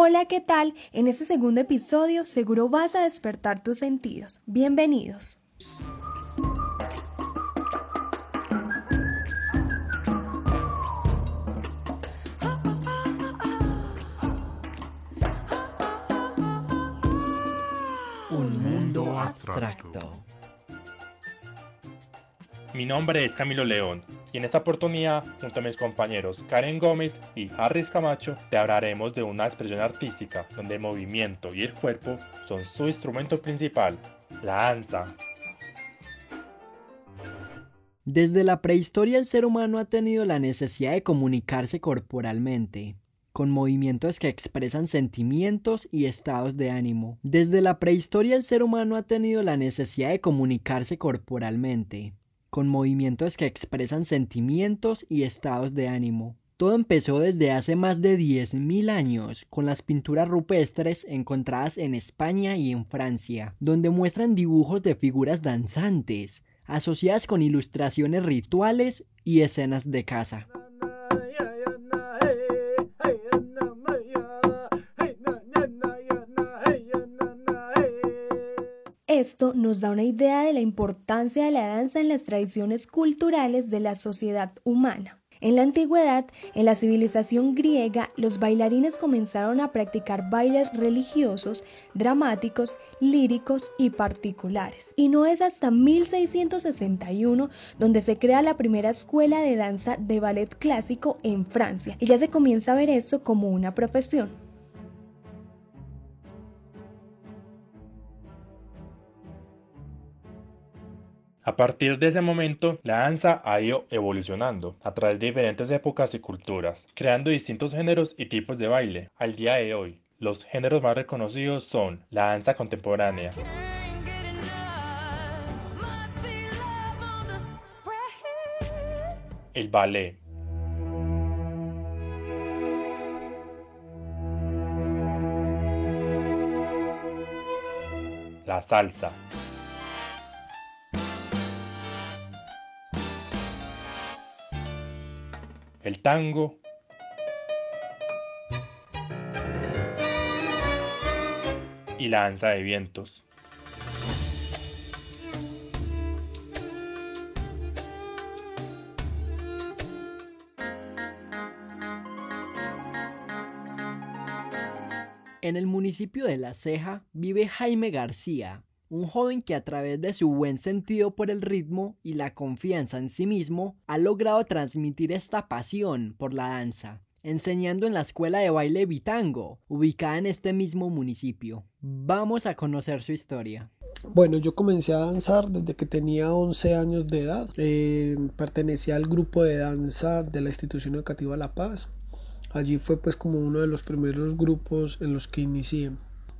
Hola, ¿qué tal? En este segundo episodio seguro vas a despertar tus sentidos. Bienvenidos. Un mundo abstracto. Mi nombre es Camilo León y en esta oportunidad, junto a mis compañeros Karen Gómez y Harris Camacho, te hablaremos de una expresión artística donde el movimiento y el cuerpo son su instrumento principal, la danza. Desde la prehistoria el ser humano ha tenido la necesidad de comunicarse corporalmente, con movimientos que expresan sentimientos y estados de ánimo. Desde la prehistoria el ser humano ha tenido la necesidad de comunicarse corporalmente, con movimientos que expresan sentimientos y estados de ánimo. Todo empezó desde hace más de 10.000 años con las pinturas rupestres encontradas en España y en Francia, donde muestran dibujos de figuras danzantes, asociadas con ilustraciones rituales y escenas de caza. Esto nos da una idea de la importancia de la danza en las tradiciones culturales de la sociedad humana. En la antigüedad, en la civilización griega, los bailarines comenzaron a practicar bailes religiosos, dramáticos, líricos y particulares. Y no es hasta 1661 donde se crea la primera escuela de danza de ballet clásico en Francia, y ya se comienza a ver esto como una profesión. A partir de ese momento, la danza ha ido evolucionando a través de diferentes épocas y culturas, creando distintos géneros y tipos de baile. Al día de hoy, los géneros más reconocidos son la danza contemporánea, el ballet, la salsa, el tango, y la danza de vientos. En el municipio de La Ceja vive Jaime García, un joven que a través de su buen sentido por el ritmo y la confianza en sí mismo ha logrado transmitir esta pasión por la danza, enseñando en la escuela de baile Bitango, ubicada en este mismo municipio. Vamos a conocer su historia. Bueno, yo comencé a danzar desde que tenía 11 años de edad. Eh, pertenecía al grupo de danza de la institución educativa La Paz. Allí fue pues como uno de los primeros grupos en los que inicié.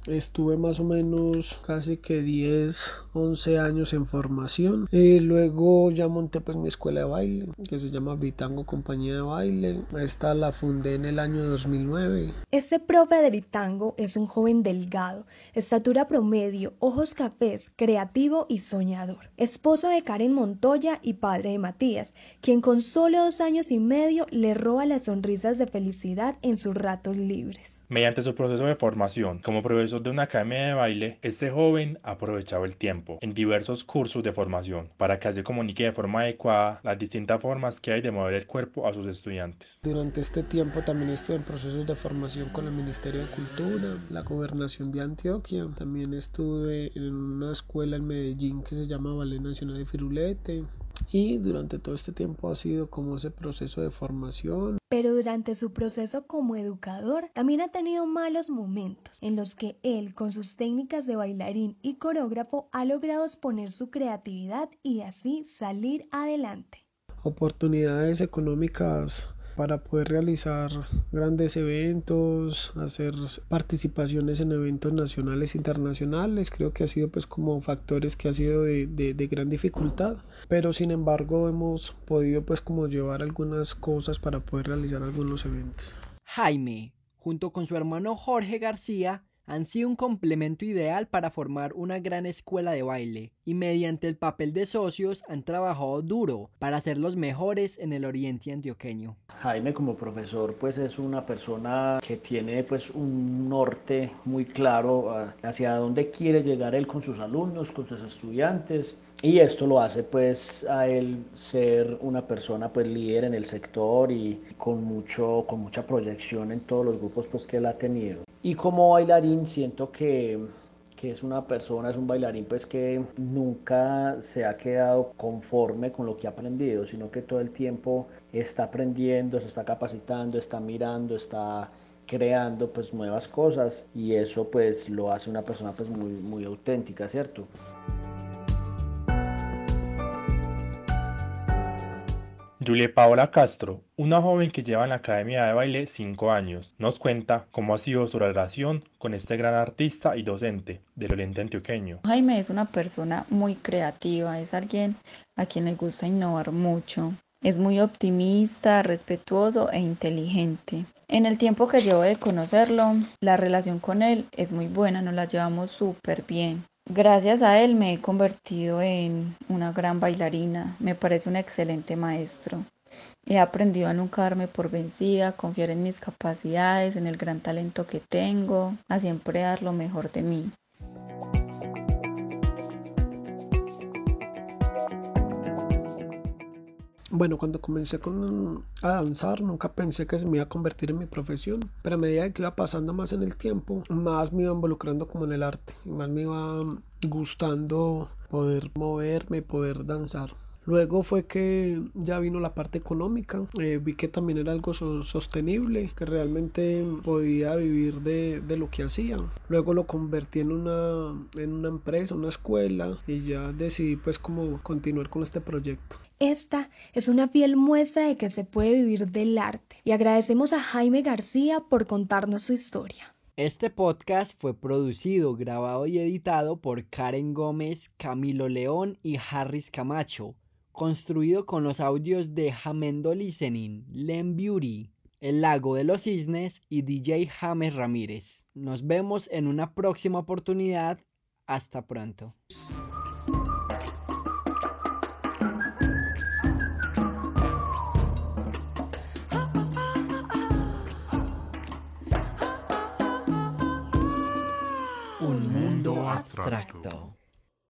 Estuve más o menos casi que 10, 11 años en formación. Y luego ya monté pues mi escuela de baile, que se llama Bitango Compañía de Baile. Esta la fundé en el año 2009. Este profe de Bitango es un joven delgado, estatura promedio, ojos cafés, creativo y soñador. Esposo de Karen Montoya y padre de Matías, quien con solo dos años y medio le roba las sonrisas de felicidad en sus ratos libres. Mediante su proceso de formación como profesor de una academia de baile, este joven ha aprovechado el tiempo en diversos cursos de formación para que así comunique de forma adecuada las distintas formas que hay de mover el cuerpo a sus estudiantes. Durante este tiempo también estuve en procesos de formación con el Ministerio de Cultura, la Gobernación de Antioquia, también estuve en una escuela en Medellín que se llama Ballet Nacional de Firulete, y durante todo este tiempo ha sido como ese proceso de formación. Pero durante su proceso como educador también ha tenido malos momentos en los que él con sus técnicas de bailarín y coreógrafo ha logrado exponer su creatividad y así salir adelante. Oportunidades económicas para poder realizar grandes eventos, hacer participaciones en eventos nacionales e internacionales. Creo que ha sido pues como factores que ha sido de, de, de, gran dificultad, pero sin embargo hemos podido pues como llevar algunas cosas para poder realizar algunos eventos. Jaime, junto con su hermano Jorge García, han sido un complemento ideal para formar una gran escuela de baile y mediante el papel de socios han trabajado duro para ser los mejores en el oriente antioqueño. Jaime como profesor pues es una persona que tiene pues un norte muy claro ah, hacia dónde quiere llegar él con sus alumnos, con sus estudiantes y esto lo hace pues a él ser una persona pues líder en el sector y con mucho con mucha proyección en todos los grupos pues que él ha tenido y como bailarín siento que que es una persona, es un bailarín pues que nunca se ha quedado conforme con lo que ha aprendido, sino que todo el tiempo está aprendiendo, se está capacitando, está mirando, está creando pues nuevas cosas y eso pues lo hace una persona pues muy, muy auténtica, ¿cierto? Julia Paola Castro, una joven que lleva en la Academia de Baile 5 años, nos cuenta cómo ha sido su relación con este gran artista y docente del Oriente Antioqueño. Jaime es una persona muy creativa, es alguien a quien le gusta innovar mucho. Es muy optimista, respetuoso e inteligente. En el tiempo que llevo de conocerlo, la relación con él es muy buena, nos la llevamos súper bien. Gracias a él me he convertido en una gran bailarina. Me parece un excelente maestro. He aprendido a nunca darme por vencida, confiar en mis capacidades, en el gran talento que tengo, a siempre dar lo mejor de mí. Bueno, cuando comencé con, a danzar, nunca pensé que se me iba a convertir en mi profesión, pero a medida que iba pasando más en el tiempo, más me iba involucrando como en el arte, y más me iba gustando poder moverme, poder danzar. Luego fue que ya vino la parte económica, eh, vi que también era algo sostenible, que realmente podía vivir de, de, lo que hacía. Luego lo convertí en una, en una empresa, una escuela y ya decidí pues como continuar con este proyecto. Esta es una fiel muestra de que se puede vivir del arte y agradecemos a Jaime García por contarnos su historia. Este podcast fue producido, grabado y editado por Karen Gómez, Camilo León y Harris Camacho, construido con los audios de Jamendo Listening, Len Beauty, El Lago de los Cisnes y DJ James Ramírez. Nos vemos en una próxima oportunidad. Hasta pronto. abstracto.